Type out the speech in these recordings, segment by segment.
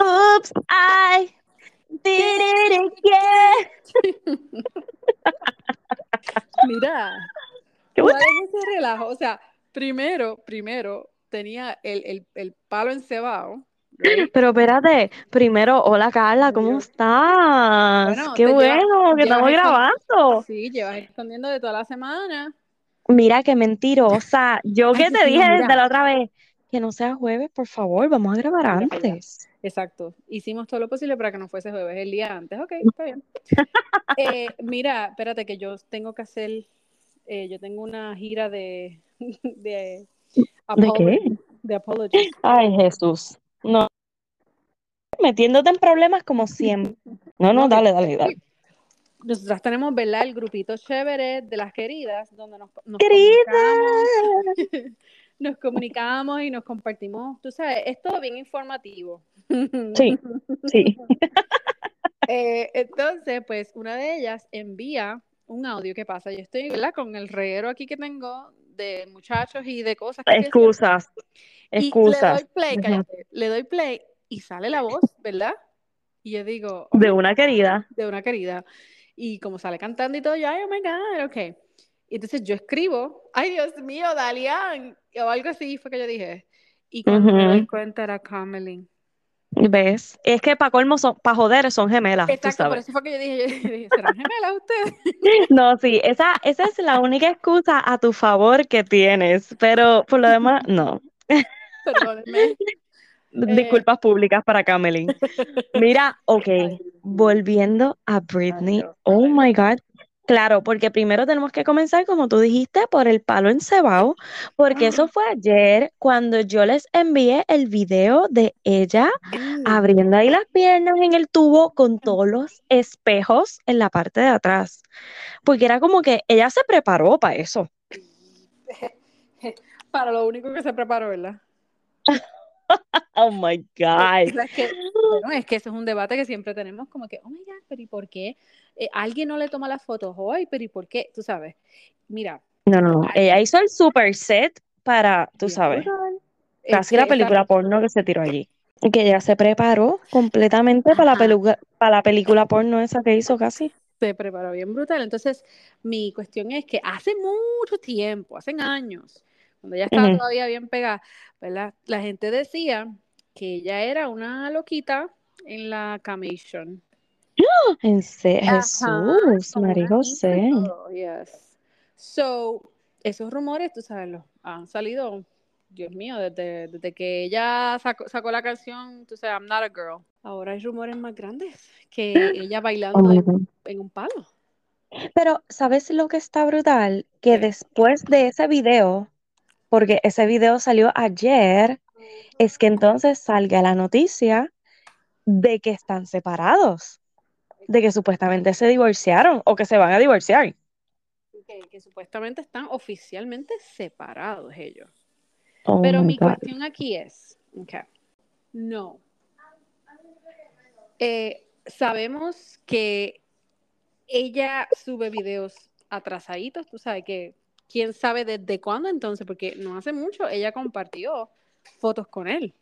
Oops, I did it again. Mira, ¿Qué ¿cuál es ese relajo? O sea, primero, primero tenía el, el, el palo encebado. Pero espérate, primero, hola Carla, ¿cómo estás? Bueno, Qué llevas- bueno que estamos grabando. Sí, llevas escondiendo de toda la semana. Mira qué mentirosa. Yo Ay, que te dije mira. desde la otra vez que no sea jueves, por favor, vamos a grabar Mira antes. Exacto. Hicimos todo lo posible para que no fuese jueves el día antes. Ok, está bien. Eh, mira, espérate que yo tengo que hacer, eh, yo tengo una gira de, de, apology- de apologies. Ay, Jesús. No. Metiéndote en problemas como siempre. No, no, dale, dale, dale. Nosotras tenemos, ¿verdad? El grupito chévere de las queridas, donde nos, nos Querida. nos comunicamos y nos compartimos, tú sabes, es todo bien informativo. Sí, sí. Eh, entonces, pues una de ellas envía un audio que pasa. Yo estoy, ¿verdad? Con el reguero aquí que tengo de muchachos y de cosas que. Excusas. Y le Excusas. doy play, cállate, le doy play y sale la voz, ¿verdad? Y yo digo, De "Oh, una querida. de una querida. Y como sale cantando y todo, yo, ay, oh my God, ok. Y entonces yo escribo, ay, Dios mío, Dalian, o algo así fue que yo dije. Y cuando me Ujú. cuenta era Camelin. ¿Ves? Es que para colmo son, para joder son gemelas, tú Exacto, por eso fue que yo dije, yo dije, ¿serán gemelas ustedes? No, sí, esa, esa es la única excusa a tu favor que tienes, pero por lo demás, no. Perdónenme. Disculpas públicas para Camelin. Mira, ok, volviendo a Britney. Oh my God. Claro, porque primero tenemos que comenzar, como tú dijiste, por el palo encebado, porque eso fue ayer cuando yo les envié el video de ella abriendo ahí las piernas en el tubo con todos los espejos en la parte de atrás. Porque era como que ella se preparó para eso. Para lo único que se preparó, ¿verdad? Oh my God. Es que, bueno, es que ese es un debate que siempre tenemos, como que, oh my God, pero ¿y por qué? Eh, alguien no le toma las fotos hoy, pero ¿y por qué? Tú sabes. Mira, No, no, no. Ella hizo el super set para, tú sabes, casi la película porno que se tiró allí. Que ella se preparó completamente para la, peluca- para la película porno esa que hizo casi. se preparó bien brutal. Entonces, mi cuestión es que hace mucho tiempo, hace años, cuando ella estaba todavía bien pegada, ¿verdad? La gente decía que ella era una loquita en la commission. Ajá, Jesús, María José. yes. So, esos rumores, tú sabes, los han salido, Dios mío, desde, desde que ella sacó, sacó la canción, tú sabes, I'm not a girl. Ahora hay rumores más grandes que ella Oh bailando my en, en un palo. Pero, ¿sabes lo que está brutal? Que después de ese video, porque ese video salió ayer, es que entonces salga la noticia de que están separados, de que supuestamente se divorciaron o que se van a divorciar. que, que supuestamente están oficialmente separados ellos. Oh Pero mi God. cuestión aquí es, okay, no. Eh, sabemos que ella sube videos atrasaditos, tú sabes que quién sabe desde cuándo entonces, porque no hace mucho ella compartió fotos con él.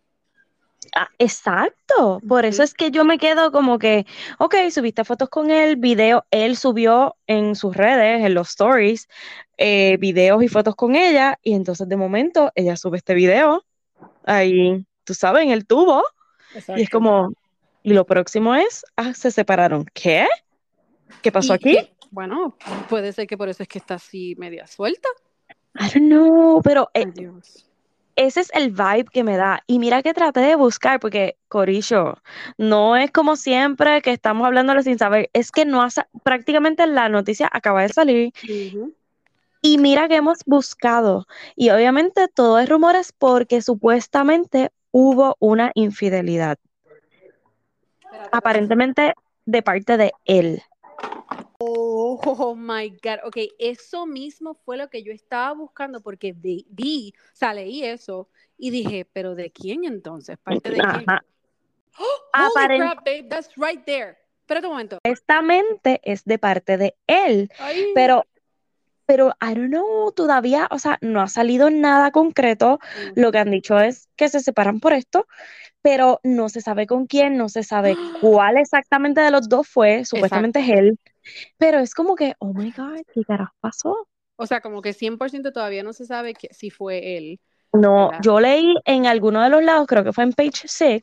Ah, exacto, por eso es que yo me quedo como que, ok, subiste fotos con él, video, él subió en sus redes, en los stories, eh, videos y fotos con ella, y entonces de momento ella sube este video, ahí, tú sabes, en el tubo, y es como, y lo próximo es, ah, se separaron, ¿qué? ¿Qué pasó aquí? bueno, puede ser que por eso es que está así media suelta. I don't know, pero eh, Dios. Ese es el vibe que me da. Y mira que traté de buscar, porque, Corillo, no es como siempre que estamos hablándole sin saber, es que no hace, prácticamente la noticia acaba de salir. Y mira que hemos buscado. Y obviamente todo es rumores porque supuestamente hubo una infidelidad, aparentemente de parte de él. Oh my God. Ok, eso mismo fue lo que yo estaba buscando porque vi, vi, o sea, leí eso y dije, ¿pero de quién entonces? ¿Parte de quién? Oh, holy crap, babe, that's right there. Espérate un momento. Supuestamente es de parte de él. Ay, Pero, pero I don't know, todavía, o sea, no ha salido nada concreto. Lo que han dicho es que se separan por esto, pero no se sabe con quién, no se sabe cuál exactamente de los dos fue, supuestamente es él, pero es como que, oh my God, ¿qué carajo pasó? O sea, como que 100% todavía no se sabe que, si fue él. No, yo leí en alguno de los lados, creo que fue en page 6,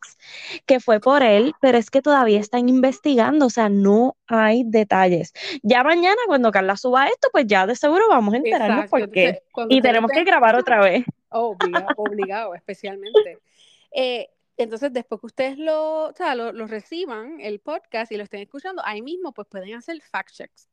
que fue por él, pero es que todavía están investigando, o sea, no hay detalles. Ya mañana, cuando Carla suba esto, pues ya de seguro vamos a enterarnos por qué. y tenemos que grabar otra vez. Obligado, obligado especialmente. Eh, entonces, después que ustedes lo, o sea, lo, reciban, el podcast, y lo estén escuchando, ahí mismo, pues pueden hacer fact checks.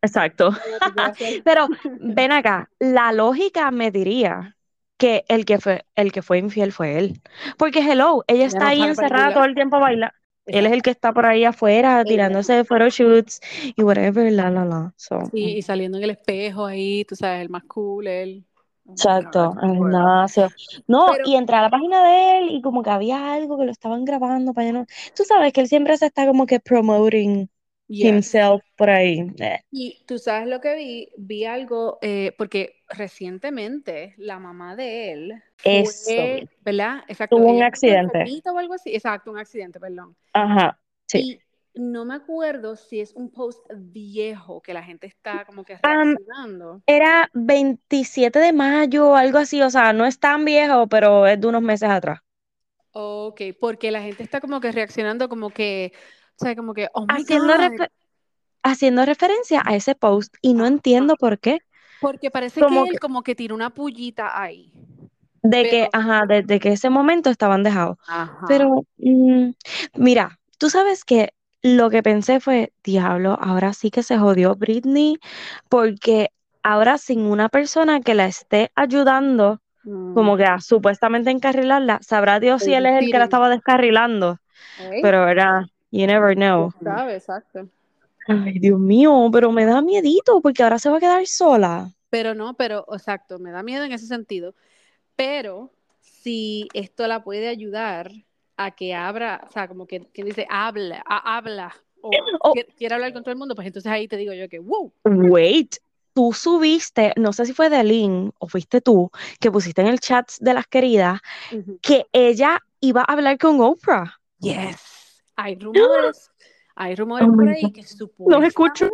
Exacto. Pero ven acá, la lógica me diría que el que fue, el que fue infiel fue él. Porque hello, ella está ahí encerrada todo el tiempo bailando. Él es el que está por ahí afuera tirándose de photoshoots y whatever, la, la, la. sí, mm. y saliendo en el espejo ahí, tú sabes, el más cool, él. Exacto, el gimnasio. No, y entré a la página de él y como que había algo que lo estaban grabando para no. Tú sabes que él siempre se está como que promoting himself por ahí. Y tú sabes lo que vi, vi algo, eh, porque recientemente la mamá de él fue, ¿verdad? Exacto. Tuvo un accidente. O algo así. Exacto, un accidente, perdón. Ajá, sí. Y no me acuerdo si es un post viejo que la gente está como que reaccionando. era 27 de mayo o algo así, o sea, no es tan viejo, pero es de unos meses atrás. Ok, porque la gente está como que reaccionando como que o sea, como que, oh my haciendo, haciendo referencia a ese post y no entiendo por qué. Porque parece que él como que tiene una pullita ahí. De que, ajá, desde que ese momento estaban dejados. Pero, mm, mira, tú sabes que lo que pensé fue, diablo, ahora sí que se jodió Britney, porque ahora sin una persona que la esté ayudando, como mm. que a supuestamente encarrilarla, sabrá Dios si él es el que la estaba descarrilando. Pero era, You never know. Sabe, exacto. Ay, Dios mío, pero me da miedito porque ahora se va a quedar sola. Pero no, pero exacto, me da miedo en ese sentido. Pero si esto la puede ayudar a que abra, o sea, como que, dice, habla, habla, o oh. quiere, hablar con todo el mundo, pues entonces ahí te digo yo que, wow. Wait, tú subiste, no sé si fue de Lynn o fuiste tú, que pusiste en el chat de las queridas, que ella iba a hablar con Oprah. Yes. Hay rumores, hay rumores por ahí que supuestamente... Los escucho.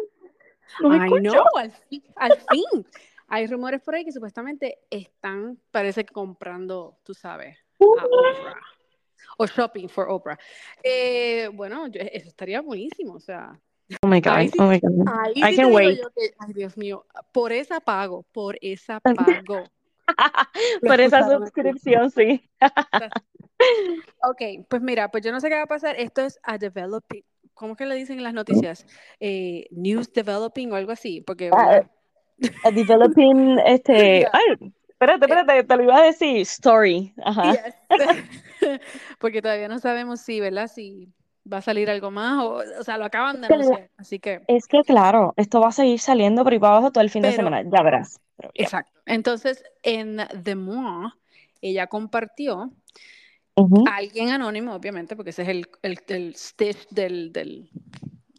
Los escucho. al fin, al fin. Hay rumores por ahí que supuestamente están, parece que comprando, tú sabes, a Oprah. O shopping for Oprah. Eh, bueno, eso estaría buenísimo, o sea... Oh my God, oh my God. I can wait. ay, Dios mío, por esa pago, por esa pago. por esa suscripción, sí. ok, pues mira, pues yo no sé qué va a pasar. Esto es a developing. ¿Cómo que le dicen en las noticias? Eh, news developing o algo así, porque... Ah, a developing, este... Ay, espérate, espérate, te lo iba a decir. Story. Ajá. porque todavía no sabemos si, ¿verdad? Si va a salir algo más o, o sea, lo acaban de anunciar, así que... Es que claro, esto va a seguir saliendo por ahí para abajo todo el fin de semana, ya verás. Exacto. Entonces, en The Moi, ella compartió alguien anónimo, obviamente, porque ese es el, el, el stitch del, del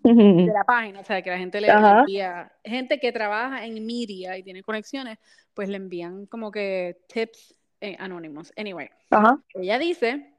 de la página, o sea, que la gente le, envía, gente que trabaja en media y tiene conexiones, pues le envían como que tips eh, anónimos. Anyway, ella dice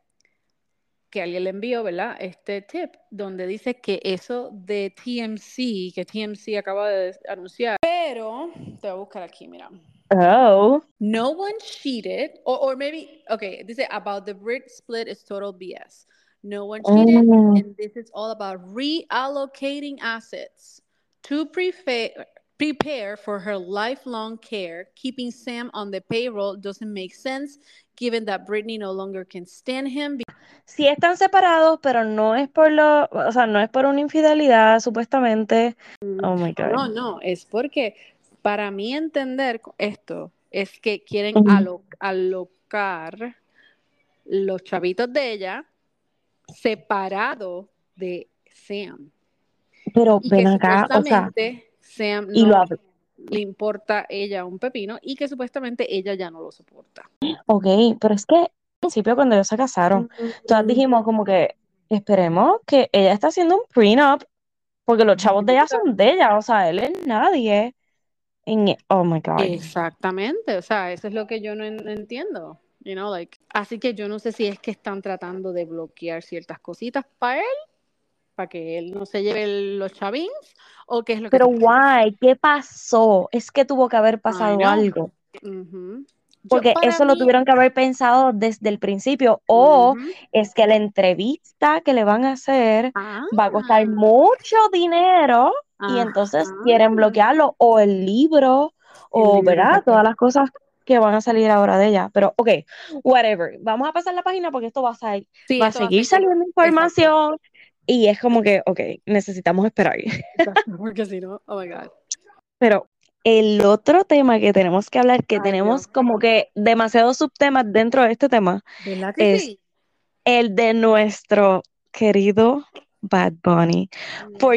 que alguien le envió, ¿verdad? Este tip donde dice que eso de TMC, que TMC acaba de anunciar, pero te voy a buscar aquí, mira. Oh. No one cheated, or, or maybe, okay, this is about the Brit split is total BS. No one cheated, oh. and this is all about reallocating assets to prepare, prepare for her lifelong care. Keeping Sam on the payroll doesn't make sense given that Britney no longer can stand him. Sí están separados, pero no es por lo, o sea, no es por una infidelidad, supuestamente. Oh my God. No, no, es porque para mí entender esto es que quieren alocar los chavitos de ella separado de Sam. Pero ven acá, o sea, Sam no le importa ella un pepino y que supuestamente ella ya no lo soporta. Ok, pero es que al principio cuando ellos se casaron, todas dijimos como que esperemos que ella está haciendo un prenup porque los chavos de ella son de ella, o sea, él es nadie. En, oh my God. Exactamente, o sea, eso es lo que yo no en- entiendo. You know, like, así que yo no sé si es que están tratando de bloquear ciertas cositas para él, para que él no se lleve el- los chavins, o qué es lo que Pero why? ¿Qué pasó? Es que tuvo que haber pasado algo. Ujú. Yo, Porque eso lo mí- tuvieron que haber pensado desde el principio. O Ujú. es que la entrevista que le van a hacer Ah, va a costar mucho dinero y entonces ajá. quieren bloquearlo. O el libro, o, libro, ¿verdad? exacto. Todas las cosas que van a salir ahora de ella. Pero, ok, whatever. Vamos a pasar la página porque esto va a, salir, Sí, va a esto va a seguir seguir. saliendo información. Y es como que, ok, necesitamos esperar. Porque si no, oh my God. Pero el otro tema que tenemos que hablar, que Ay, tenemos Dios. como que demasiados subtemas dentro de este tema, ¿Verdad que Es- sí? el de nuestro querido Bad Bunny. Por...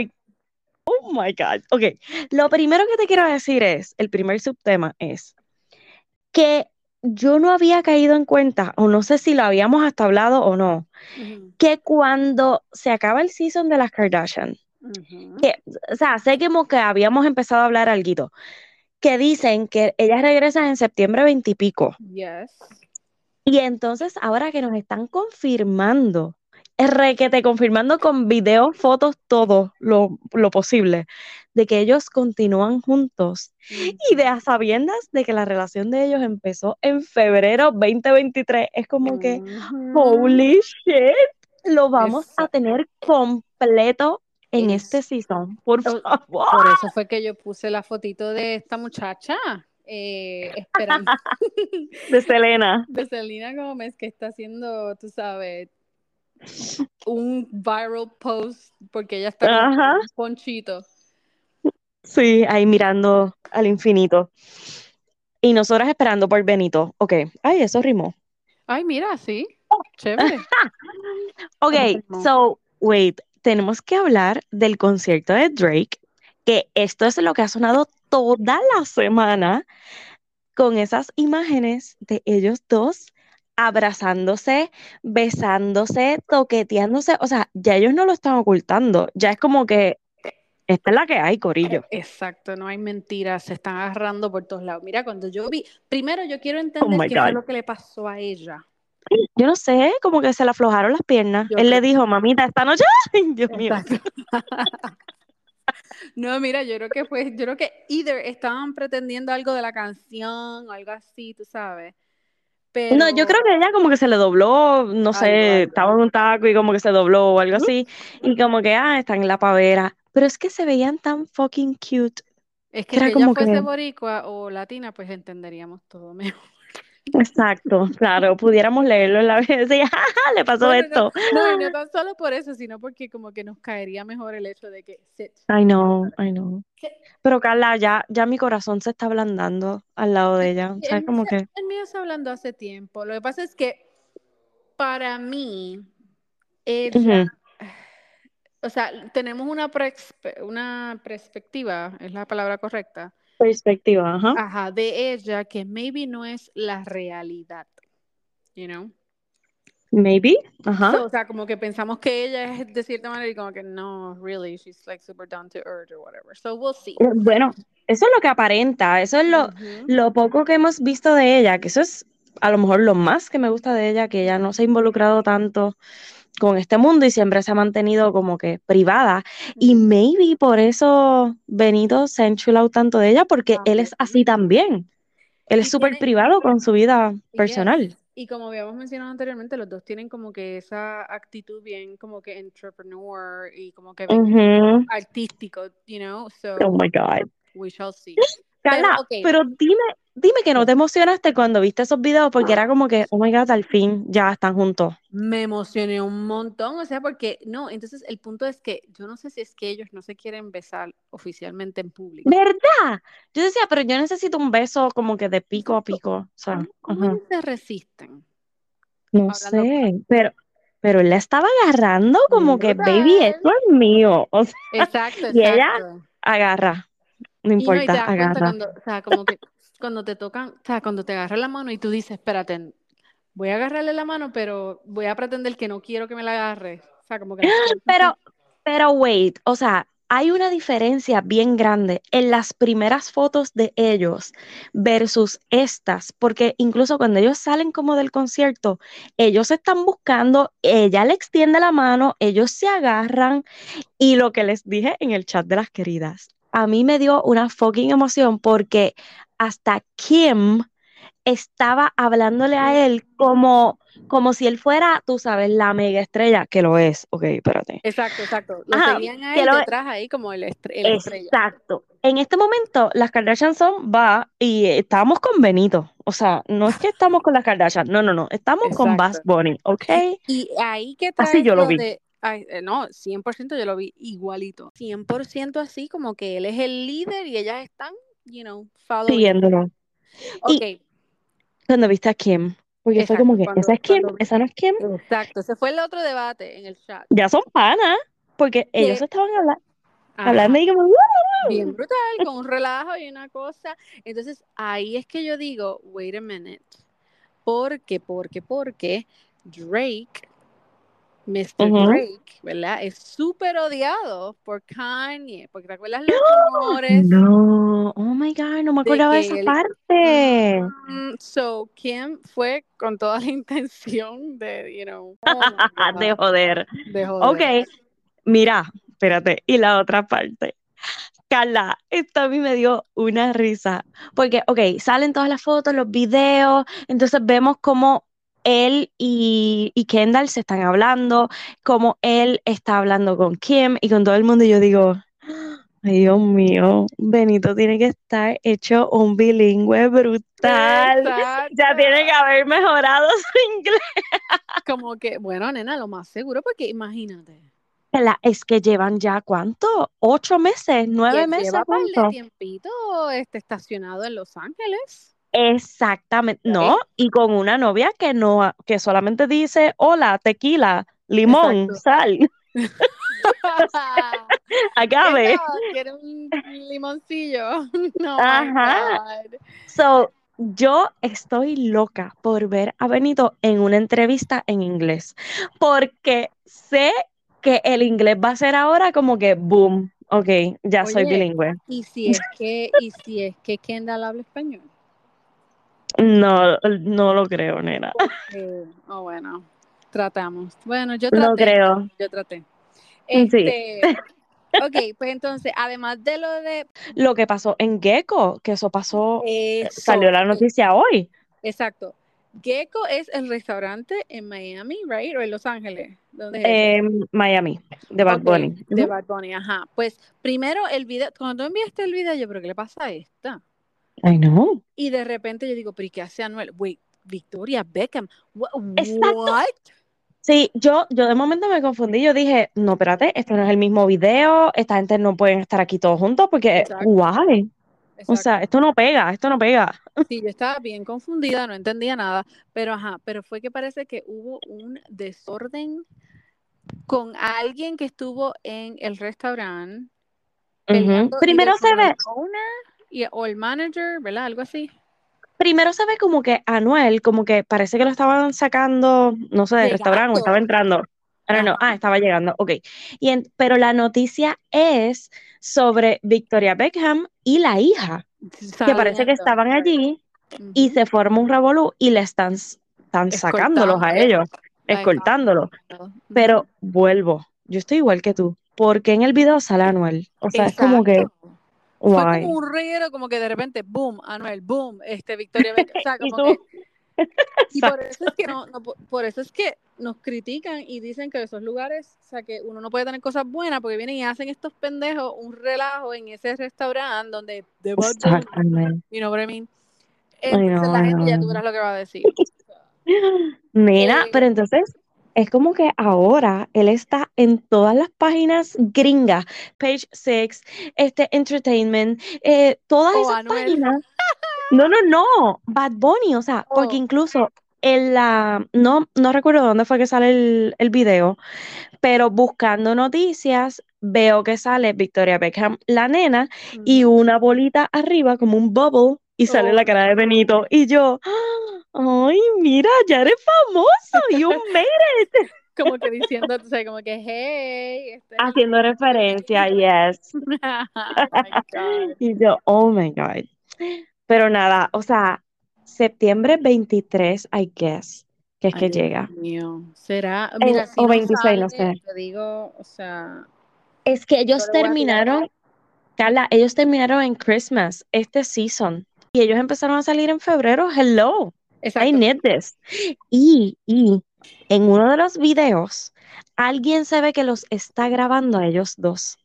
Oh my God. Ok, lo primero que te quiero decir es, el primer subtema es que yo no había caído en cuenta, o no sé si lo habíamos hasta hablado o no, que cuando se acaba el season de las Kardashian, que, o sea, sé que como que habíamos empezado a hablar algo, que dicen que ellas regresan en septiembre veintipico. Yes. Y entonces ahora que nos están confirmando, requete confirmando con videos, fotos, todo lo, lo posible, de que ellos continúan juntos. Y de a sabiendas de que la relación de ellos empezó en febrero 2023, es como que, holy shit, lo vamos a tener completo en Es- este season, por favor. Por eso fue que yo puse la fotito de esta muchacha eh, esperando De Selena. de Selena Gómez que está haciendo, tú sabes, un viral post porque ella está con un ponchito. Sí, ahí mirando al infinito. Y nosotras esperando por Benito. Ok. Ay, eso rimó. Ay, mira, sí. Chévere. Ok, so, wait. Tenemos que hablar del concierto de Drake, que esto es lo que ha sonado toda la semana con esas imágenes de ellos dos abrazándose, besándose, toqueteándose. O sea, ya ellos no lo están ocultando. Ya es como que esta es la que hay, Corillo. Exacto, no hay mentiras, se están agarrando por todos lados. Mira, cuando yo vi, primero yo quiero entender Oh my qué fue lo que le pasó a ella. Yo no sé, como que se le aflojaron las piernas. Yo Él le dijo, mamita, esta noche, Ay, Dios mío. No, mira, yo creo que fue, yo creo que either estaban pretendiendo algo de la canción o algo así, tú sabes. Pero No, yo creo que ella como que se le dobló, no sé, Algo, estaba en un taco y como que se dobló o algo así, y como que, ah, están en la pavera. Pero es que se veían tan fucking cute. es que si ella como fuese que- boricua o latina, pues entenderíamos todo mejor. Exacto, claro, pudiéramos leerlo en la vez y decir, ¡ah, le pasó esto! No, no tan solo por eso, sino porque como que nos caería mejor el hecho de que sit. I know, I know. ¿Qué? Pero Carla, ya, ya mi corazón se está ablandando al lado de ella. ¿Sabes? el Como que, el mío está hablando hace tiempo. Lo que pasa es que para mí, ella, ujú, o sea, tenemos una, una perspectiva, es la palabra correcta, perspectiva, ajá. ajá, de ella que maybe no es la realidad, you know? Maybe, ajá. So, o sea, como que pensamos que ella es de cierta manera y como que no, really, she's like super down to earth or whatever. So we'll see. Eh, Bueno, eso es lo que aparenta, eso es lo, Ujú. lo poco que hemos visto de ella, que eso es a lo mejor lo más que me gusta de ella, que ella no se ha involucrado tanto con este mundo y siempre se ha mantenido como que privada. Y maybe por eso Benito se ha enchulado tanto de ella, porque él es así también. Él es súper privado con su vida personal. Y como habíamos mencionado anteriormente, los dos tienen como que esa actitud bien como que entrepreneur y como que bien Ujú. artístico, you know? So Oh my God. we shall see. Carla, ok. pero dime, dime que no te emocionaste cuando viste esos videos, porque era como que, oh my God, al fin ya están juntos. Me emocioné un montón, o sea, porque no, entonces el punto es que yo no sé si es que ellos no se quieren besar oficialmente en público. ¿Verdad? Yo decía, pero yo necesito un beso como que de pico a pico. O sea, ¿Cómo, ajá. se resisten? No Hablando sé, pero, pero él la estaba agarrando como que, baby, esto es mío. O sea, Exacto, Y ella exacto. agarra, no Y no, y importa, agarra. cuando, o sea, como que cuando te tocan, o sea, cuando te agarran la mano y tú dices, espérate, voy a agarrarle la mano, pero voy a pretender que no quiero que me la agarre. O sea, como que Pero, pero wait, o sea, hay una diferencia bien grande en las primeras fotos de ellos versus estas, porque incluso cuando ellos salen como del concierto, ellos están buscando, ella le extiende la mano, ellos se agarran y lo que les dije en el chat de las queridas, a mí me dio una fucking emoción porque hasta Kim estaba hablándole a él como, como si él fuera, tú sabes, la mega estrella, que lo es. Ok, espérate. Exacto, exacto. Lo seguían a él detrás ahí como el, estrella. Exacto. En este momento, las Kardashian son, va, y estábamos con Benito. O sea, no es que estamos con las Kardashian, no, no, no, estamos con Bass Bunny, ¿ok? Y ahí que trae Así yo lo vi. Eh, no, 100% yo lo vi igualito. 100% así como que él es el líder y ellas están, you know, following. Siguiéndolo. Ok, cuando viste a Kim. Porque fue como que, ¿esa es Kim? ¿Esa no es Kim? Exacto, ese fue el otro debate en el chat. Ya son panas, porque ellos estaban hablando, hablando y como, Bien brutal, con un relajo y una cosa. Entonces, ahí es que yo digo, wait a minute. Porque, porque, porque Drake Mr. Drake, ¿verdad? Es súper odiado por Kanye, porque te acuerdas los rumores. No, oh my God, no me acordaba de, esa parte. Mm, so, Kim fue con toda la intención de, you know, oh de joder. De joder. Ok, mira, espérate, y la otra parte. Carla, esto a mí me dio una risa, porque, ok, salen todas las fotos, los videos, entonces vemos cómo él y, Kendall se están hablando, como él está hablando con Kim y con todo el mundo, y yo digo, ay Dios mío, Benito tiene que estar hecho un bilingüe brutal. Ya tiene que haber mejorado su inglés. Como que, bueno, nena, lo más seguro, porque imagínate. Es que llevan ya cuánto, ocho meses, nueve meses. Lleva un tiempito este, estacionado en Los Ángeles. Exactamente, no, y con una novia que no, que solamente dice hola, tequila, limón, sal. Acabe. Quiere un limoncillo. No, Ajá. So, yo estoy loca por ver a Benito en una entrevista en inglés, porque sé que el inglés va a ser ahora como que boom, ok, ya soy bilingüe. ¿Y si es que, y si es que Kendall habla español? No, no lo creo, nena. Oh, bueno, tratamos. Bueno, yo traté. No creo. Yo traté. Este, ok, pues entonces, además de lo de... Lo que pasó en Gecko, que eso pasó, salió la noticia hoy. Exacto. Gecko es el restaurante en Miami, right? O en Los Ángeles. ¿Dónde es Miami, de Bad Bunny. De Bad Bunny, ajá. Pues primero el video, cuando tú enviaste el video, yo, ¿pero qué le pasa a esta? I know. Y de repente yo digo, ¿pero qué hace Anuel? Wait, Victoria Beckham. What? Sí, yo, yo de momento me confundí. Yo dije, no, espérate, esto no es el mismo video. Esta gente no pueden estar aquí todos juntos porque, guay. O sea, esto no pega, esto no pega. Sí, yo estaba bien confundida, no entendía nada, pero ajá, pero fue que parece que hubo un desorden con alguien que estuvo en el restaurante. Primero se ve o el manager, ¿verdad? Algo así. Primero se ve como que Anuel, como que parece que lo estaban sacando, no sé, del restaurante o estaba entrando. no, ah, estaba llegando, ok. Y pero la noticia es sobre Victoria Beckham y la hija, que parece que estaban allí y se forma un revolú y le están, están sacándolos a ellos, escoltándolos. Pero vuelvo, yo estoy igual que tú, porque en el video sale Anuel. O sea, es como que fue como un reguero, como que de repente, boom, Anuel, boom, este, Victoria O sea, como que, y por eso es que no, por eso es que nos critican y dicen que esos lugares, o sea, que uno no puede tener cosas buenas porque vienen y hacen estos pendejos un relajo en ese restaurante donde de you know what I mean? Entonces la gente ya tú verás lo que va a decir. Mira, eh, pero entonces es como que ahora él está en todas las páginas gringas, Page Six, este Entertainment, eh, todas oh, esas páginas. No, no, no, Bad Bunny, o sea, porque oh. incluso en la, no, no recuerdo dónde fue que sale el, el video, pero buscando noticias veo que sale Victoria Beckham, la nena, y una bolita arriba como un bubble y sale la cara de Benito y yo, ay, mira, ya eres famoso, you made it. como que diciendo, o sea, como que, hey, este Haciendo referencia, yes. oh my God. Y yo, oh my God. Pero nada, o sea, septiembre 23, I guess, que es que Dios llega. mío. Será, Eh, si o no 26, no sé. te digo, o sea, Es que ellos terminaron, Carla, ellos terminaron en Christmas, este season. Y ellos empezaron a salir en febrero. Hello, I exacto. need this. Y, y en uno de los videos, alguien se ve que los está grabando a ellos dos.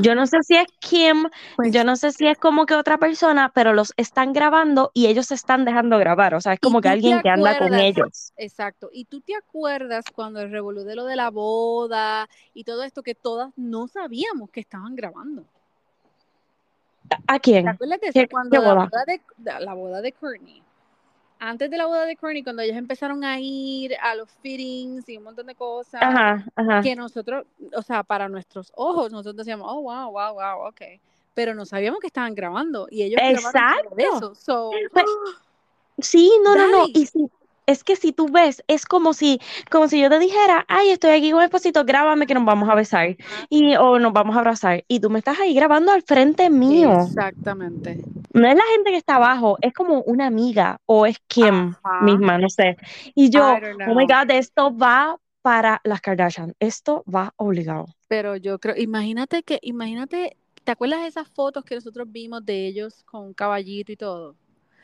Yo no sé si es Kim, Pues, yo no sé si es como que otra persona, pero los están grabando y ellos se están dejando grabar. O sea, es ¿Y como que te alguien que anda con ellos. Exacto. ¿Y tú te acuerdas cuando el revolú de lo de la boda y todo esto que todas no sabíamos que estaban grabando? ¿A ¿Te quién? acuerdas de ¿Qué- eso? Cuando qué la boda? boda de, de- la boda de Courtney. Antes de la boda de Courtney, cuando ellos empezaron a ir a los fittings y un montón de cosas, Ajá, ajá. que nosotros, o sea, para nuestros ojos, nosotros decíamos, oh, wow, wow, wow, ok. Pero no sabíamos que estaban grabando y ellos grabaron Exacto. eso. So, Pues, Sí, no, no, no. Y si, es que si tú ves, es como si, como si yo te dijera, ay, estoy aquí con el esposito, grábame que nos vamos a besar. Y, o nos vamos a abrazar. Y tú me estás ahí grabando al frente mío. Exactamente. No es la gente que está abajo, es como una amiga o es Ajá. misma, no sé. Y yo, oh my. God, esto va para las Kardashian. Esto va obligado. Pero yo creo, imagínate que, imagínate, ¿te acuerdas de esas fotos que nosotros vimos de ellos con un caballito y todo?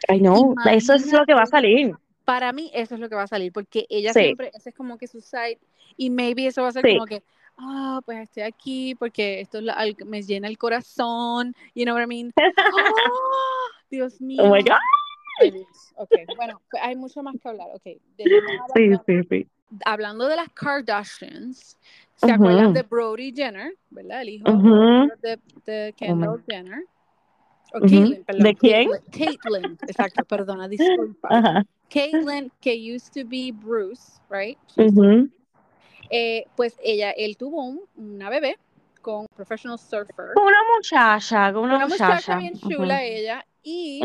I know, eso es lo que va a salir. Para mí eso es lo que va a salir, porque ella Sí. siempre, ese es como que su site, y maybe eso va a ser Sí. como que, ah, pues estoy aquí porque esto es la- al- me llena el corazón, you know what I mean? ¡Ah! Dios mío. Oh my God. Ok, bueno, pues hay mucho más que hablar. Ok, Sí, sí, sí. hablando de las Kardashians, ¿se acuerdan de Brody Jenner, verdad? El hijo de, de Oh Kendall Jenner. O perdón. ¿De quién? Caitlyn, exacto, perdona, disculpa. Ajá. Caitlyn, que used to be Bruce, right? Eh, pues ella, él tuvo un- una bebé con professional surfer. Con una muchacha, con una, Una muchacha muchacha. bien chula ella y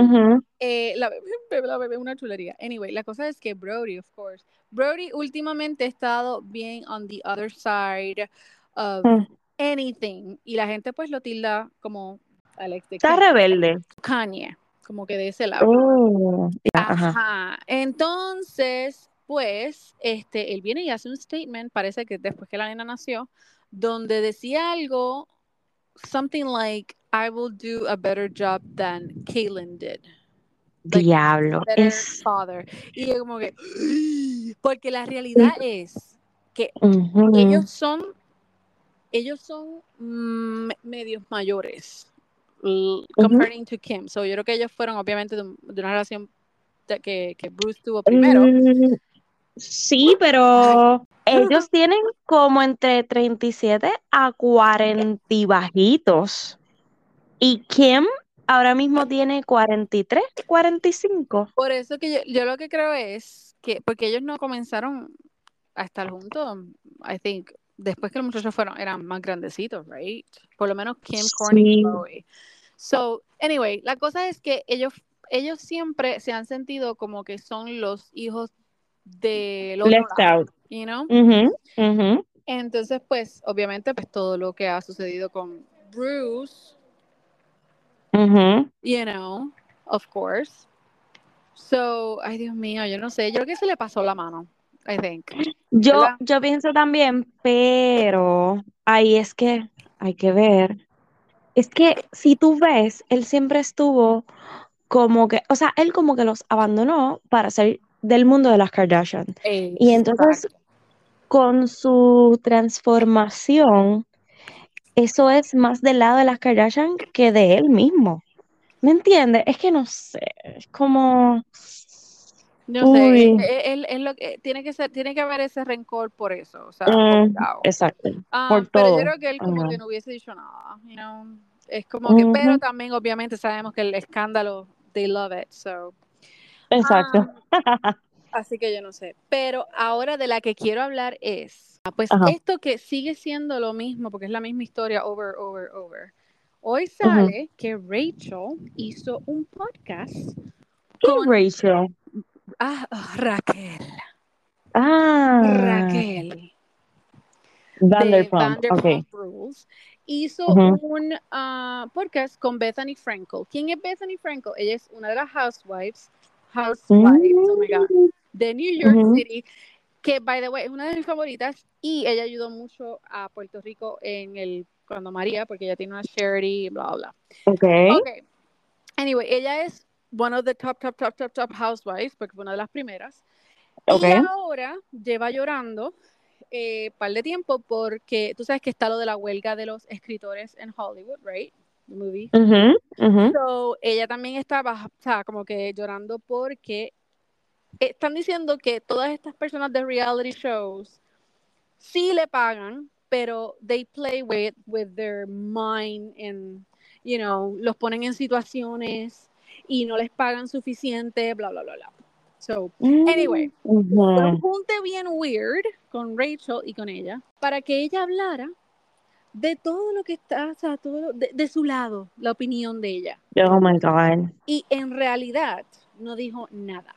eh, la bebé, la bebé una chulería. Anyway, la cosa es que Brody, of course, Brody últimamente ha estado bien on the other side of Mm. anything y la gente pues lo tilda como Alex de Está Kanye, rebelde. Kanye, como que de ese lado. Oh, ajá. Ajá. Entonces, pues, este, él viene y hace un statement, parece que después que la nena nació, donde decía algo, something like, I will do a better job than Kaylin did. Like, Diablo. Es. father. Y yo como que, porque la realidad es que ellos son, ellos son mm, medios mayores, comparing to Kim. So yo creo que ellos fueron obviamente de, un- de una relación de- que, que Bruce tuvo primero. Mm, Sí, pero ellos tienen como entre 37 a 40 y bajitos. Y Kim ahora mismo tiene 43, 45. Por eso que yo, yo lo que creo es que, porque ellos no comenzaron a estar juntos, I think, después que los muchachos fueron, eran más grandecitos, right? Por lo menos Kim, Courtney y Sí. Chloe. So, anyway, la cosa es que ellos, ellos siempre se han sentido como que son los hijos del otro Left lado, out. you know? Entonces, pues, obviamente, pues todo lo que ha sucedido con Bruce, you know, of course. So, ay Dios mío, yo no sé, yo creo que se le pasó la mano, I think. Yo, ¿Verdad? yo pienso también, pero ahí es que hay que ver. Es que si tú ves, él siempre estuvo como que, o sea, él como que los abandonó para ser del mundo de las Kardashian. Y entonces, con su transformación, eso es más del lado de las Kardashian que de él mismo. ¿Me entiendes? Es que no sé, es como... Yo sé, Uy. él, él- él lo que- tiene que ser, tiene que haber ese rencor por eso, o sea, Mm, exacto, Ah, por pero yo todo. creo que él como Ajá. que no hubiese dicho nada, you know. Es como que, pero también obviamente sabemos que el escándalo, they love it, so. Exacto. Ah, así que yo no sé. Pero ahora de la que quiero hablar es, ah, pues Ajá. esto que sigue siendo lo mismo, porque es la misma historia over, over, over. Hoy sale que Rachel hizo un podcast ¿Quién con Rachel? Ah, ah, Raquel. Ah, Raquel. de Vanderpump, Vanderpump ok. Rules, hizo un ah, podcast con Bethany Frankel. ¿Quién es Bethany Frankel? Ella es una de las housewives, housewives, oh my God, Mm, de New York. City, que, by the way, es una de mis favoritas y ella ayudó mucho a Puerto Rico en el, cuando María, porque ella tiene una charity, bla, bla. Ok. Ok. Anyway, ella es one of the top, top, top, top, top housewives, porque fue una de las primeras. Y ahora lleva llorando eh, par de tiempo porque tú sabes que está lo de la huelga de los escritores en Hollywood, right? The movie. Ujú. So, ella también estaba, o sea, como que llorando porque están diciendo que todas estas personas de reality shows sí le pagan, pero they play with, with their mind and, you know, los ponen en situaciones y no les pagan suficiente, bla, bla, bla, bla. So, Anyway, Ujú. fue un junte bien weird con Rachel y con ella para que ella hablara de todo lo que está, o sea, todo lo- de, de su lado, la opinión de ella. Oh my God. Y en realidad no dijo nada.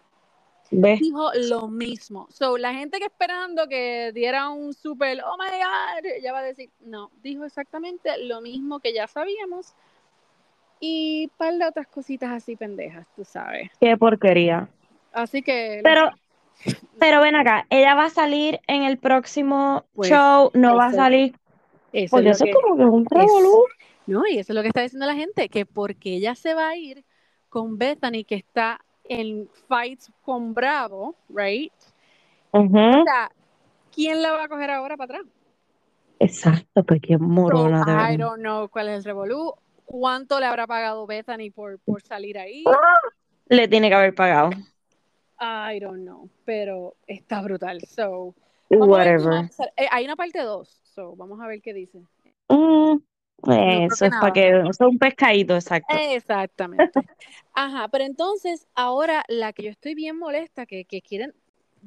¿Ves? Dijo lo mismo. So, la gente que esperando que diera un super, oh my God, ella va a decir, no, dijo exactamente lo mismo que ya sabíamos. Y un par de otras cositas así pendejas, tú sabes. Qué porquería. Así que... Pero, pero ven acá, ella va a salir en el próximo Pues, show, no va a salir, eso porque es eso es que- como que un revolú. No, y eso es lo que está diciendo la gente, que porque ella se va a ir con Bethany, que está en fights con Bravo, right? O sea, ¿quién la va a coger ahora para atrás? Exacto, qué So, morona I don't know cuál es el revolú, cuánto le habrá pagado Bethany por, por salir ahí. Le tiene que haber pagado. I don't know, pero está brutal. So, Whatever. Eh, hay una parte 2, so vamos a ver qué dice. Mm, creo eso es para que, eso es un pescadito, exacto. Exactamente. Ajá, pero entonces ahora la que yo estoy bien molesta, que, que quieren,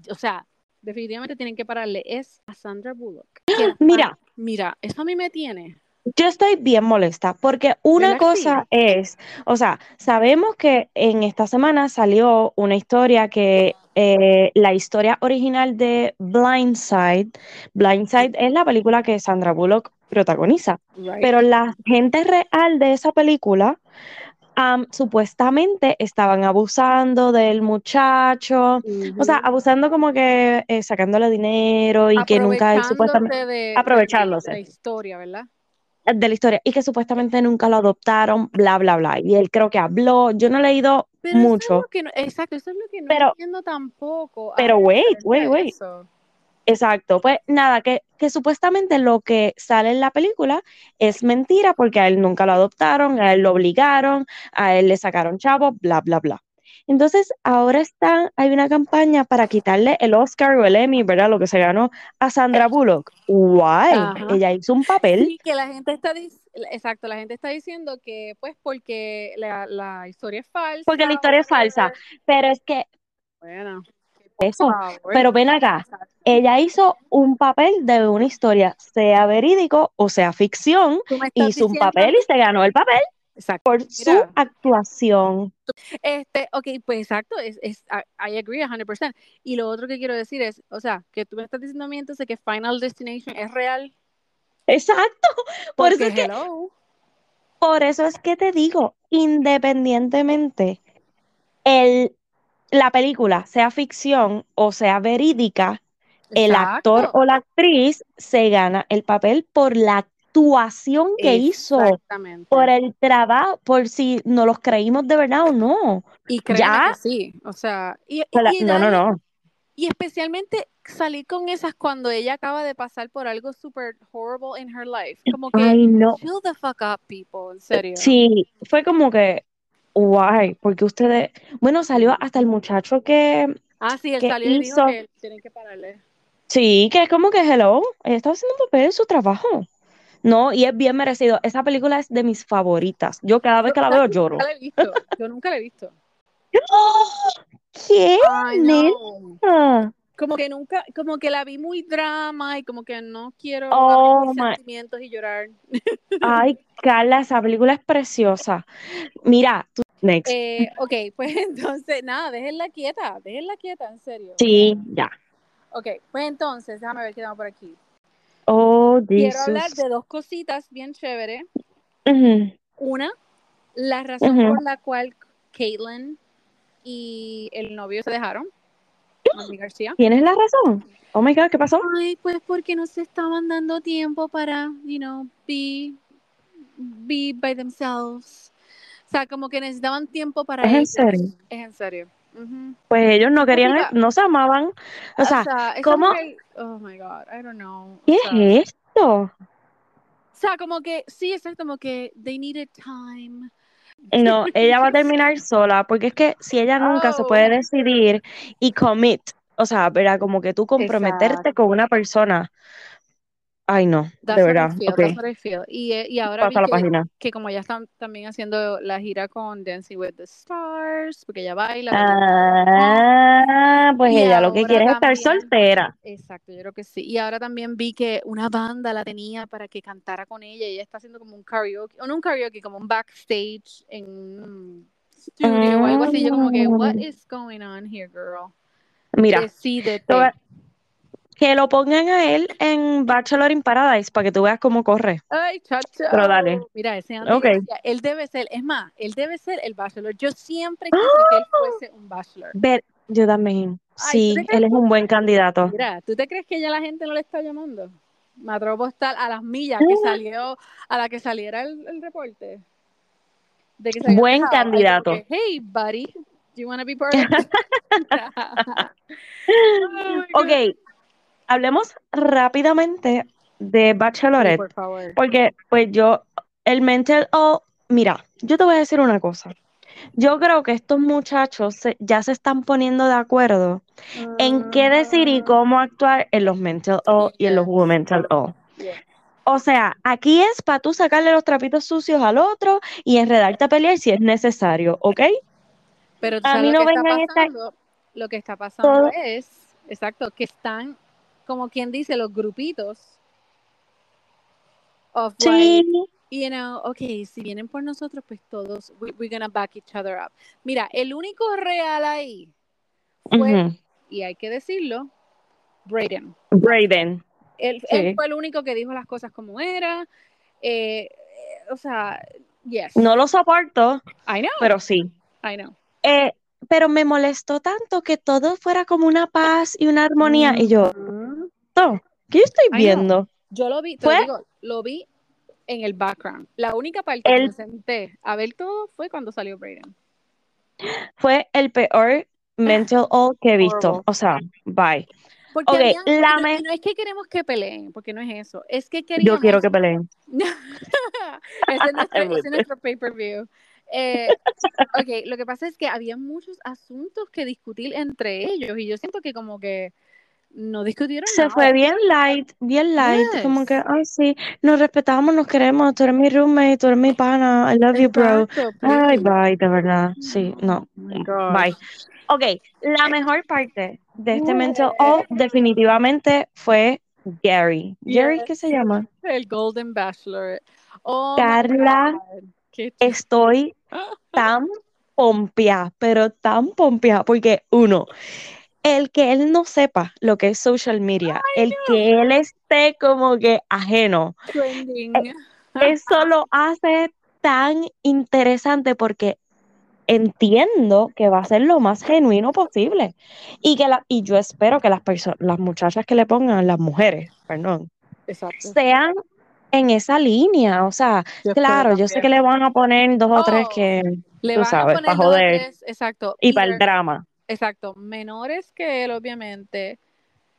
o sea, definitivamente tienen que pararle, es a Sandra Bullock. Mira. mira, eso a mí me tiene. Yo estoy bien molesta porque una ¿Verdad que cosa es, o sea, sabemos que en esta semana salió una historia que eh, la historia original de Blindside, Blindside es la película que Sandra Bullock protagoniza, Right? pero la gente real de esa película am, supuestamente estaban abusando del muchacho, o sea, abusando como que eh, sacándole dinero y que nunca él supuestamente de- aprovechándose. de la historia, ¿verdad? De la historia y que supuestamente nunca lo adoptaron, bla, bla, bla. Y él creo que habló, yo no he leído Pero eso es mucho, lo que no- exacto, eso es lo que no Pero- entiendo tampoco. pero wait, wait, wait. eso. exacto. Pues nada, que, que supuestamente lo que sale en la película es mentira porque a él nunca lo adoptaron, a él lo obligaron, a él le sacaron chavos, bla, bla, bla. Entonces, ahora están, hay una campaña para quitarle el Oscar o el Emmy, ¿verdad? Lo que se ganó a Sandra Bullock. Ajá. Ella hizo un papel. Sí, que la gente está exacto, la gente está diciendo que pues porque la, la historia es falsa. Porque la historia es falsa. Pero es que Bueno, eso, pero ven acá, ella hizo un papel de una historia, sea verídico o sea ficción, hizo un papel y se ganó el papel Exacto. por su actuación. Este, ok, pues exacto, es, es, I, agree 100%. Y lo otro que quiero decir es, o sea, que tú me estás diciendo a mí entonces que Final Destination es real. Exacto. Por eso, es que, hello. por eso es que te digo, independientemente el, la película sea ficción o sea verídica, el actor o la actriz se gana el papel por la actuación que hizo. Por el trabajo, por si no los creímos de verdad o no. Y ya. que sí, o sea, y, no, no, no. Y especialmente salir con esas cuando ella acaba de pasar por algo super horrible in her life. Como que, Ay, no. chill the fuck up, people, en serio. Sí, fue como que, guay, porque ustedes, bueno, salió hasta el muchacho que, Ah, sí, él ¿Qué salió y dijo que tienen que pararle. sí, que es como que, hello, ella estaba haciendo un papel de su trabajo. No, y es bien merecido. Esa película es de mis favoritas. Yo cada vez que la veo lloro. Nunca la he visto. Yo nunca la he visto. ¿Qué? Ay, no. Como que nunca, como que la vi muy drama y como que no quiero Oh, mis sentimientos y llorar. Ay, Carla, esa película es preciosa. Mira, tú, next. Eh, ok, pues entonces, nada, déjenla quieta, déjenla quieta, en serio. Sí, ya. Ok, pues entonces, déjame ver qué tengo por aquí. Oh, quiero hablar de dos cositas bien chéveres. Ujú, Una, la razón Ujú. por la cual Caitlyn y el novio se dejaron, Andy García. ¿Tienes la razón? Oh my God, ¿qué pasó? Ay, pues porque no se estaban dando tiempo para, you know, be, be by themselves. O sea, como que necesitaban tiempo para ¿Es en ellos. serio? Es en serio. Ujú. Pues ellos no querían, Mira. no se amaban. O sea, esa ¿cómo? oh my God, I don't know. O ¿qué sea, es esto? O sea, como que, sí, exacto, como que they needed time. No, ella va a terminar sola, porque es que si ella nunca se Oh. puede decidir y commit, o sea, ¿verdad? Como que tú comprometerte con una persona. Ay, no, That's de verdad. feel, Ok, that's what I feel. Y, eh, y ahora vi la que, página. que como ya están también haciendo la gira con Dancing with the Stars, porque ella baila. Ah, pues Y ella lo que quiere es estar soltera. Exacto, yo creo que sí. Y ahora también vi que una banda la tenía para que cantara con ella y ella está haciendo como un karaoke, o no un karaoke, como un backstage en un studio o algo así. Yo como que, what Mm. is going on here, girl? Mira, Decídete. Que lo pongan a él en Bachelor in Paradise para que tú veas cómo corre. Ay, chacho. Pero dale. Mira, ese. García, él debe ser, es más, él debe ser el bachelor. Yo siempre quise que él fuese un bachelor. Ver, yo también. Ay, Sí, ¿tú te crees él es un buen candidato. Mira, ¿tú te crees que ya la gente no le está llamando? Me atrevo a estar a las millas que salió, a la que saliera el, el reporte. De que Buen dejado. Ay, como candidato. hey, buddy, do you want to be part of this? Oh. Ok, hablemos rápidamente de Sí, Bachelorette. por favor. Porque, pues yo, el mental, oh, mira, yo te voy a decir una cosa. Yo creo que estos muchachos se- ya se están poniendo de acuerdo en qué decir y cómo actuar en los mental O y en los Yes. womental O. Yes. O sea, aquí es para tú sacarle los trapitos sucios al otro y enredarte a pelear si es necesario, ¿ok? Pero tú A mí lo no que está vengan esta- pasando, lo que está pasando Todo- es, exacto, que están, como quien dice, los grupitos of like, Sí, you know, okay, si vienen por nosotros, pues todos, we, we're gonna back each other up. Mira, el único real ahí fue, ujú, y hay que decirlo, Brayden. Brayden. Él, Sí. él fue el único que dijo las cosas como era. eh, eh, o sea, yes. No lo soporto, I know, pero sí. I know. Eh, pero me molestó tanto que todo fuera como una paz y una armonía. Y yo, Ujú. "No, ¿qué yo estoy viendo? Yo lo vi, te lo digo, lo vi en el background. La única parte que El- me senté a ver todo fue cuando salió Brayden. Fue el peor mental all que he visto. O sea, bye. Porque habían- la no, me- y no es que queremos que peleen, porque no es eso. Es que Yo queríamos. quiero que peleen. ese es nuestro, ese es nuestro pay-per-view. Eh, ok, lo que pasa es que había muchos asuntos que discutir entre ellos y yo siento que como que no discutieron Se nada. fue bien light, bien light. Como Yes. que, ay, sí, nos respetamos, nos queremos. Tú eres mi roommate, tú eres mi pana. I love you, bro. Ay, bye, de verdad. Sí, no. Oh gosh. Bye. Ok, la mejor parte de este mental all definitivamente fue Gary. ¿Gary Yes. qué se llama? El Golden Bachelor. Oh Carla, Estoy tan pompeada, pero tan pompeada, porque uno, el que él no sepa lo que es social media, el que él esté como que ajeno, trending. eso lo hace tan interesante porque entiendo que va a ser lo más genuino posible y que la, y yo espero que las personas, las muchachas que le pongan, las mujeres, perdón, Exacto. sean en esa línea, o sea, Yo claro, yo sé que le van a poner dos o tres Oh, que Le tú van sabes, a poner pa' dos o joder. tres, exacto. y para el drama. Exacto, menores que él, obviamente.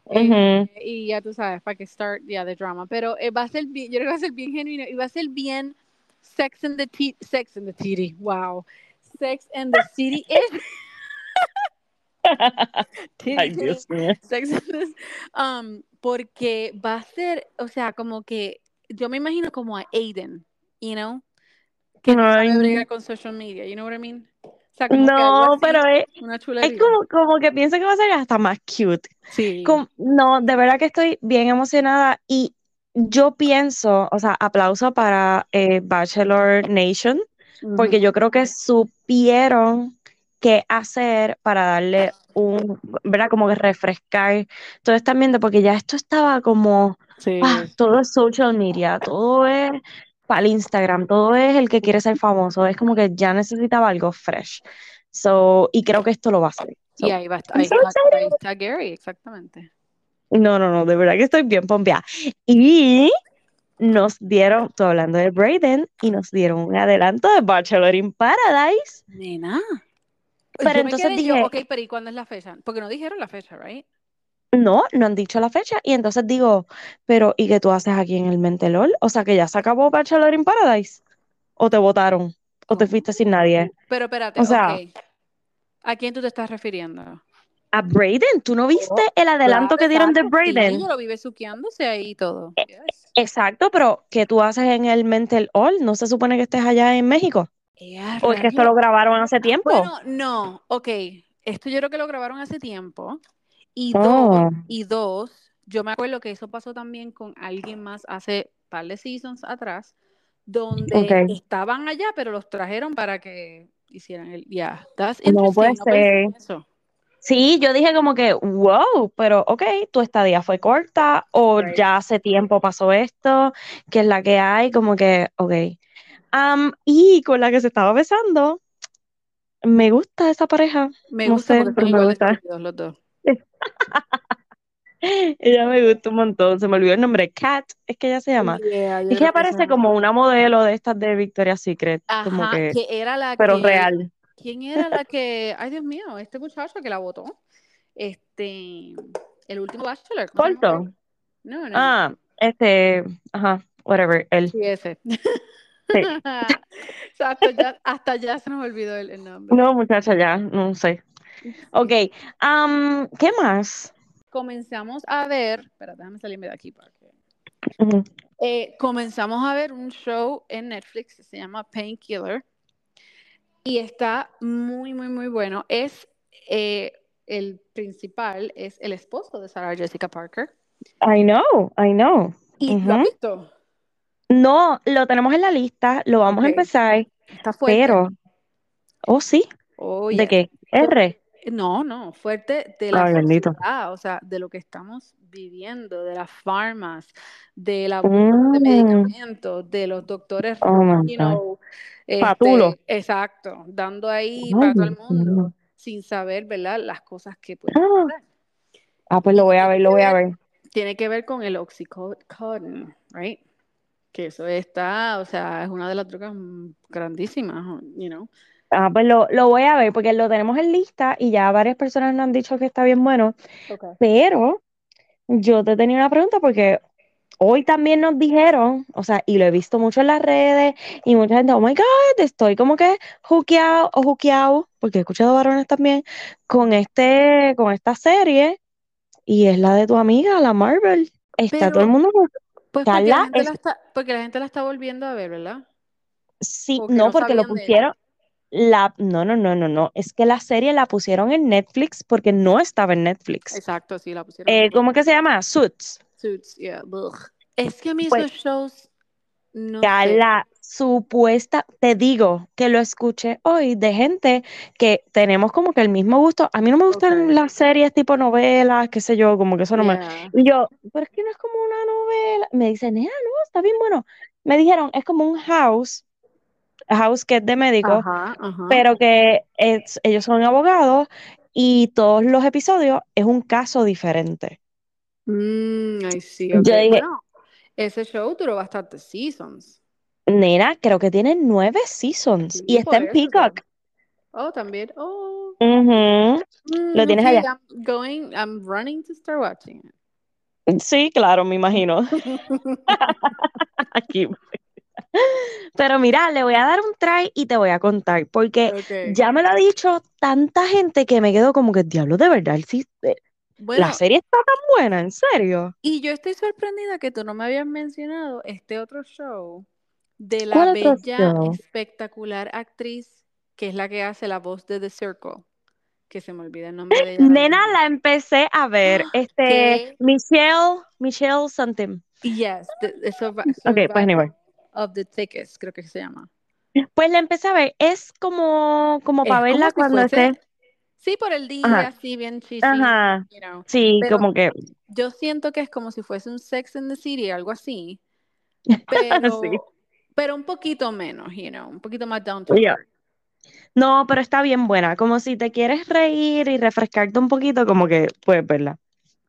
Ujú. Eh, y ya tú sabes, para que start ya de drama. Pero eh, va a ser bien, yo creo que va a ser bien genuino y va a ser bien Sex and the T Sex and the City. Wow. Sex and the City Ay. Dios mío. Sex and the- um, porque va a ser, o sea, como que yo me imagino como a Aiden, you know, que no sabe con social media, you know what I mean? O sea, No, así, pero es, una es como, como que pienso que va a ser hasta más cute. Sí. No, de verdad que estoy bien emocionada y yo pienso, o sea, aplauso para eh, Bachelor Nation, porque yo creo que supieron qué hacer para darle un, ¿verdad? Como que refrescar todo este ambiente, porque ya esto estaba como Sí. ah, todo es social media, todo es para el Instagram, todo es el que quiere ser famoso, es como que ya necesitaba algo fresh. So, y creo que esto lo va a hacer. So, y ahí va, ahí so está, ahí está Gary, exactamente. No, no, no, de verdad que estoy bien pompeada. Y nos dieron, estoy hablando de Brayden, y nos dieron un adelanto de Bachelor in Paradise. Nena. Pero Yo entonces yo, dije- ok, pero ¿y cuándo es la fecha? Porque no dijeron la fecha, ¿right? No, no han dicho la fecha. Y entonces digo, pero ¿y qué tú haces aquí en el Mentelol? O sea, que ya se acabó Bachelor in Paradise. ¿O te votaron? ¿O te ¿Cómo? fuiste sin nadie? Pero espérate, O sea-. ¿A quién tú te estás refiriendo? A Brayden, ¿tú no viste el adelanto Claro, que dieron de sí, Brayden? yo lo vi besuqueándose ahí todo. Eh, Yes. Exacto, pero ¿qué tú haces en el Mental All? ¿No se supone que estés allá en México? ¿O es que esto lo grabaron hace tiempo? Bueno, no, ok. Esto yo creo que lo grabaron hace tiempo. Y Oh. dos, y dos, yo me acuerdo que eso pasó también con alguien más hace par de seasons atrás, donde estaban allá, pero los trajeron para que hicieran el. Yeah, that's No puede. No en eso. Sí, yo dije como que, wow, pero ok, tu estadía fue corta o Right. ya hace tiempo pasó esto, que es la que hay, como que, ok. Am, y con la que se estaba besando, me gusta esa pareja. Me No gusta sé, pero me gusta. los dos. Ella me gusta un montón. Se me olvidó el nombre. Kat, es que ella se llama. Yeah, Es que creo aparece esa- como una modelo de estas de Victoria's Secret, como Ajá, que, que era la pero que. real. ¿Quién era la que, ay Dios mío, este muchacho que la votó? Este, el último Bachelor. Corto. No, no. Ah, este, ajá, whatever, él. Sí, ese. Sí. Ya, hasta ya se nos olvidó el, el nombre. No, muchacha, ya, no sé. Ok, am, ¿qué más? Comenzamos a ver, espera, déjame salirme de aquí para que. Eh, comenzamos a ver un show en Netflix que se llama Painkiller y está muy, muy, muy bueno. Es eh, el principal, es el esposo de Sarah Jessica Parker. I know, I know. ¿Y lo has Ujú. visto? No, lo tenemos en la lista, lo vamos a empezar, Está fuerte. pero, oh sí, Oh, ¿de qué? R. No, no, fuerte de la Ay, bendito. sociedad, o sea, de lo que estamos viviendo, de las farmas, del abuso de Mm. medicamentos, de los doctores, Oh you know, este, exacto, dando ahí para todo el mundo, sin saber, ¿verdad?, las cosas que pueden Ah, pasar. ah, pues lo voy a ver, lo voy a ver. Tiene que ver con el oxycodone, right? Que eso está, o sea, es una de las drogas grandísimas, you know. Ah, pues lo, lo voy a ver porque lo tenemos en lista y ya varias personas nos han dicho que está bien bueno, Okay. pero yo te tenía una pregunta porque hoy también nos dijeron, o sea, y lo he visto mucho en las redes y mucha gente, oh my God, estoy como que juqueado o juqueado, porque he escuchado varones también, con este, con esta serie y es la de tu amiga, la Marvel. Está Pero- todo el mundo, Pues porque la, gente es- la está, porque la gente la está volviendo a ver, ¿verdad? sí, no, porque lo pusieron, la, no, no, no, no, no, es que la serie la pusieron en Netflix porque no estaba en Netflix. Exacto, sí, la pusieron. Eh, ¿cómo que se llama? Suits. Suits, yeah, ugh. Es que a mí Pues- esos shows no Ya sé. la supuesta, te digo que lo escuché hoy de gente que tenemos como que el mismo gusto. A mí no me gustan Ok. las series tipo novelas, qué sé yo, como que eso no me. Yeah. Y yo, pero es que no es como una novela. Me dicen, nena, no, está bien bueno. Me dijeron, es como un house, house que es de médicos, Ajá, ajá. pero que es- ellos son abogados y todos los episodios es un caso diferente. Mm, I see, Yo ok. dije- Bueno, ese show duró bastantes seasons. Nena, creo que tiene nueve seasons Sí, y está en Peacock. Oh, también. Oh. Ujú. Mm, Lo tienes ok, allá. I'm going, I'm running to start watching it. Sí, claro, me imagino. Aquí. Pero mira, le voy a dar un try y te voy a contar, porque ya me lo ha dicho tanta gente que me quedo como que diablo, de verdad, sí, eh, Bueno, la serie está tan buena, en serio. y yo estoy sorprendida que tú no me habías mencionado este otro show de la ¿Cuál otro bella, espectacular actriz que es la que hace la voz de The Circle, que se me olvida el nombre de ella. Nena, la empecé a ver, este, ¿Qué? Michelle, Michelle something. Yes, the, the survi- Ok, pues anyway. Of the Thickest, creo que se llama. Pues la empecé a ver, es como, como para verla si cuando esté. Sí, por el Ajá, día, sí, bien chichi, ajá. you know. Sí, Pero como que, yo siento que es como si fuese un Sex in the City, algo así, sí. pero, un poquito menos, you know, un poquito más down to Ya. earth. No, pero está bien buena. Como si te quieres reír y refrescarte un poquito, como que puedes verla.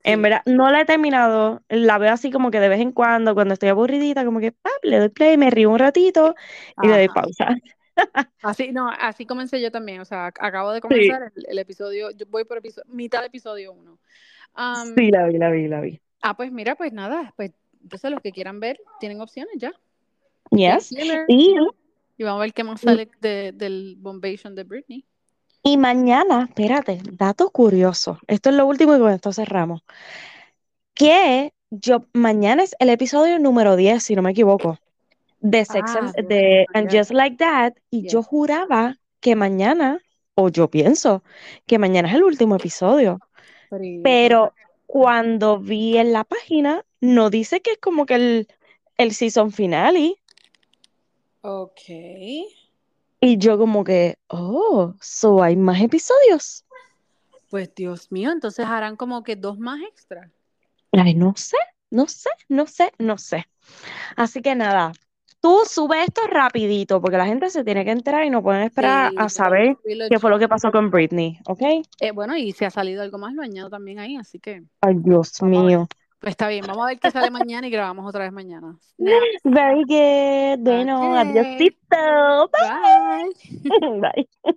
En verdad, no la he terminado. La veo así como que de vez en cuando, cuando estoy aburridita, como que pap, le doy play, me río un ratito y le doy Ajá. pausa. Así, no, así comencé yo también, o sea, ac- acabo de Sí, comenzar el, el episodio, yo voy por episodio, mitad de episodio uno. Am, sí, la vi, la vi, la vi. ah, pues mira, pues nada, pues entonces los que quieran ver tienen opciones ya. Yes. Y, y vamos a ver qué más sale de, del Bombation de Britney. Y mañana, espérate, dato curioso. Esto es lo último y con esto cerramos. Que yo, mañana es el episodio número 10, si no me equivoco, de Sex and, Ah, Dios de And Just Like That. Y yo juraba que mañana, o yo pienso, que mañana es el último episodio. Pero cuando vi en la página, no dice que es como que el, el season finale. ok. Y yo como que, oh, so hay más episodios. Pues Dios mío, entonces harán como que dos más extra. Ay, no sé, no sé, no sé, no sé. Así que nada, tú sube esto rapidito porque la gente se tiene que enterar y no pueden esperar Sí, a saber qué fue lo que pasó con Britney, ¿ok? Eh, bueno, y si ha salido algo más, lo añado también ahí, así que Ay, Dios mío. Pues está bien, vamos a ver qué sale mañana y grabamos otra vez mañana. Very good. Bueno, Ok. adiósito. Bye. Bye. Bye.